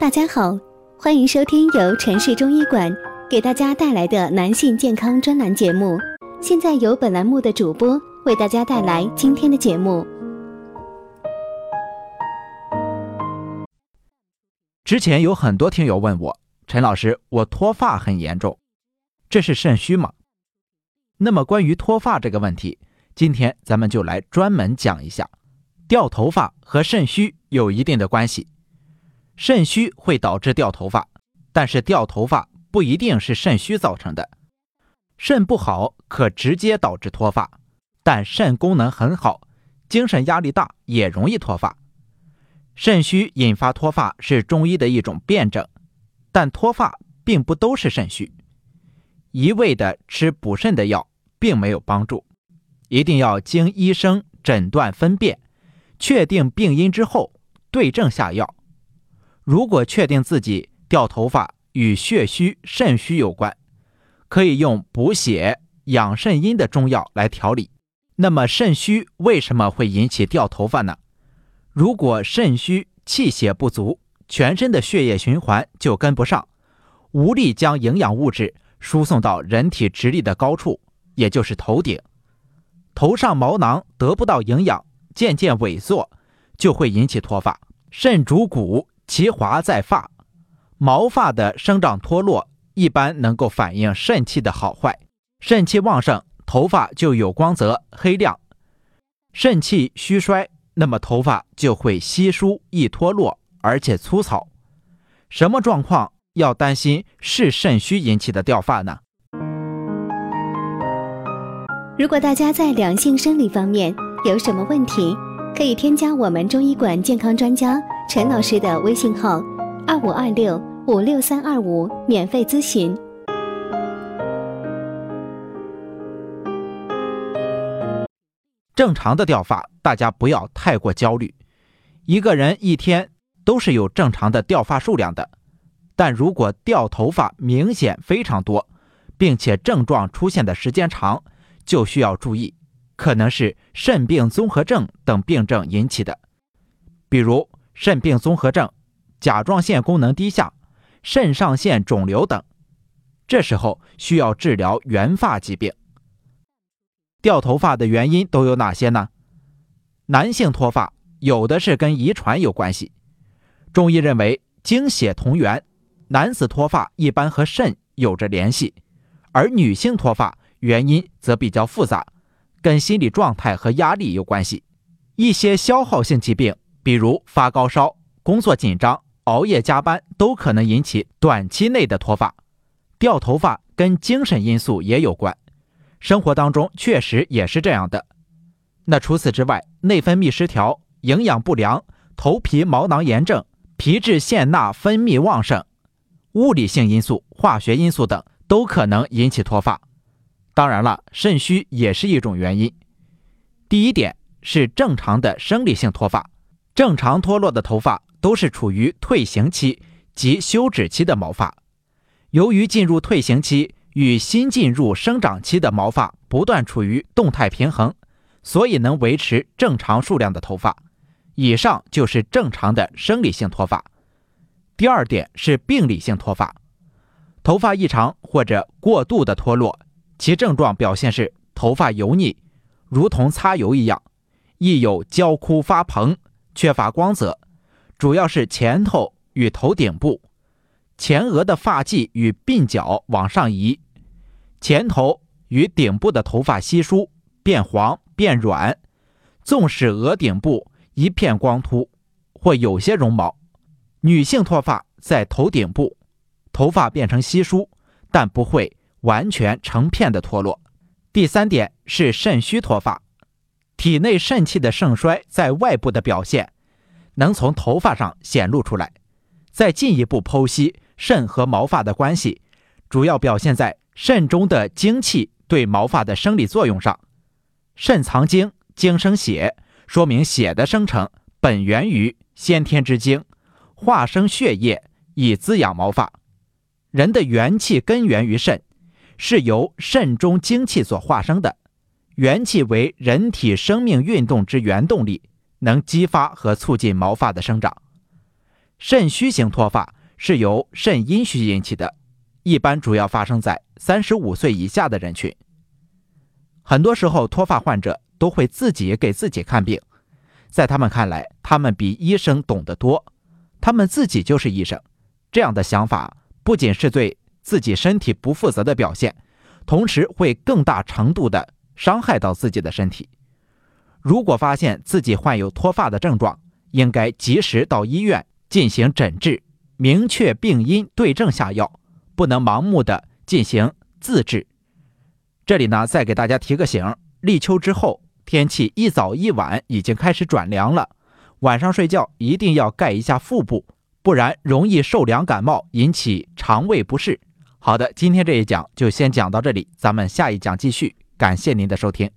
大家好，欢迎收听由城市中医馆给大家带来的男性健康专栏节目。现在由本栏目的主播为大家带来今天的节目。之前有很多听友问我，陈老师，我脱发很严重，这是肾虚吗？那么关于脱发这个问题，今天咱们就来专门讲一下，掉头发和肾虚有一定的关系。肾虚会导致掉头发，但是掉头发不一定是肾虚造成的。肾不好可直接导致脱发，但肾功能很好，精神压力大也容易脱发。肾虚引发脱发是中医的一种辩证，但脱发并不都是肾虚，一味的吃补肾的药并没有帮助，一定要经医生诊断分辨，确定病因之后对症下药。如果确定自己掉头发与血虚、肾虚有关，可以用补血、养肾阴的中药来调理。那么肾虚为什么会引起掉头发呢？如果肾虚气血不足，全身的血液循环就跟不上，无力将营养物质输送到人体直立的高处，也就是头顶。头上毛囊得不到营养，渐渐萎缩，就会引起脱发。肾主骨。其华在发，毛发的生长脱落一般能够反映肾气的好坏。肾气旺盛，头发就有光泽、黑亮；肾气虚衰，那么头发就会稀疏、易脱落，而且粗糙。什么状况要担心是肾虚引起的掉发呢？如果大家在两性生理方面有什么问题，可以添加我们中医馆健康专家。陈老师的微信号：二五二六五六三二五，免费咨询。正常的掉发，大家不要太过焦虑。一个人一天都是有正常的掉发数量的，但如果掉头发明显非常多，并且症状出现的时间长，就需要注意，可能是肾病综合症等病症引起的，比如。肾病综合症、甲状腺功能低下、肾上腺肿瘤等，这时候需要治疗原发疾病。掉头发的原因都有哪些呢？男性脱发有的是跟遗传有关系，中医认为精血同源，男子脱发一般和肾有着联系，而女性脱发原因则比较复杂，跟心理状态和压力有关系。一些消耗性疾病。比如发高烧、工作紧张、熬夜加班，都可能引起短期内的脱发。掉头发跟精神因素也有关，生活当中确实也是这样的。那除此之外，内分泌失调、营养不良、头皮毛囊炎症、皮质腺钠分泌旺盛、物理性因素、化学因素等，都可能引起脱发。当然了，肾虚也是一种原因。第一点是正常的生理性脱发。正常脱落的头发都是处于退行期及休止期的毛发，由于进入退行期与新进入生长期的毛发不断处于动态平衡，所以能维持正常数量的头发。以上就是正常的生理性脱发。第二点是病理性脱发，头发异常或者过度的脱落，其症状表现是头发油腻，如同擦油一样，亦有焦枯发蓬。缺乏光泽，主要是前头与头顶部，前额的发际与鬓角往上移，前头与顶部的头发稀疏变黄变软，纵使额顶部一片光秃或有些绒毛。女性脱发在头顶部，头发变成稀疏，但不会完全成片的脱落。第三点是肾虚脱发。体内肾气的盛衰在外部的表现，能从头发上显露出来。再进一步剖析肾和毛发的关系，主要表现在肾中的精气对毛发的生理作用上。肾藏精，精生血，说明血的生成本源于先天之精，化生血液以滋养毛发。人的元气根源于肾，是由肾中精气所化生的。元气为人体生命运动之原动力，能激发和促进毛发的生长。肾虚型脱发是由肾阴虚引起的，一般主要发生在三十五岁以下的人群。很多时候，脱发患者都会自己给自己看病，在他们看来，他们比医生懂得多，他们自己就是医生。这样的想法不仅是对自己身体不负责的表现，同时会更大程度的伤害到自己的身体。如果发现自己患有脱发的症状，应该及时到医院进行诊治，明确病因，对症下药，不能盲目的进行自治。这里呢，再给大家提个醒：立秋之后，天气一早一晚已经开始转凉了，晚上睡觉一定要盖一下腹部，不然容易受凉感冒，引起肠胃不适。好的，今天这一讲就先讲到这里，咱们下一讲继续。感谢您的收听。